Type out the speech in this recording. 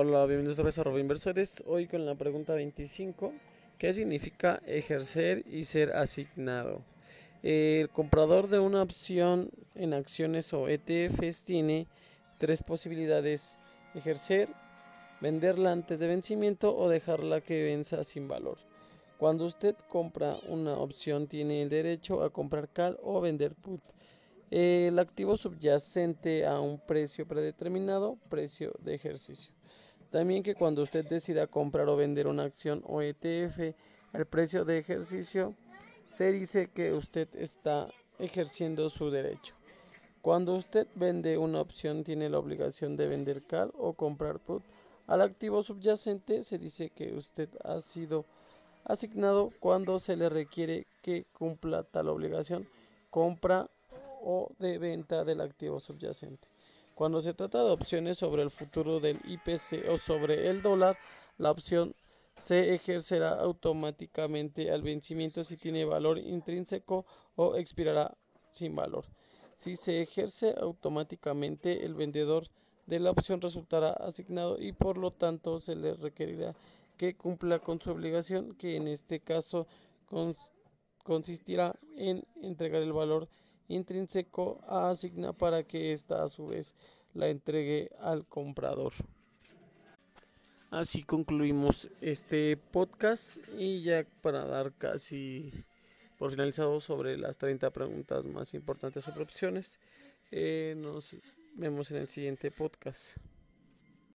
Hola, bienvenidos otra vez a Robo Inversores. Hoy con la pregunta 25, ¿qué significa ejercer y ser asignado? El comprador de una opción en acciones o ETFs tiene tres posibilidades, ejercer, venderla antes de vencimiento o dejarla que venza sin valor. Cuando usted compra una opción tiene el derecho a comprar call o vender put. El activo subyacente a un precio predeterminado, precio de ejercicio. También que cuando usted decida comprar o vender una acción o ETF al precio de ejercicio, se dice que usted está ejerciendo su derecho. Cuando usted vende una opción tiene la obligación de vender call o comprar put. Al activo subyacente se dice que usted ha sido asignado cuando se le requiere que cumpla tal obligación, compra o de venta del activo subyacente. Cuando se trata de opciones sobre el futuro del IPC o sobre el dólar, la opción se ejercerá automáticamente al vencimiento si tiene valor intrínseco o expirará sin valor. Si se ejerce automáticamente, el vendedor de la opción resultará asignado y por lo tanto se le requerirá que cumpla con su obligación, que en este caso consistirá en entregar el valor intrínseco a asigna para que ésta a su vez la entregue al comprador. Así concluimos este podcast y ya para dar casi por finalizado sobre las 30 preguntas más importantes sobre opciones, eh, nos vemos en el siguiente podcast.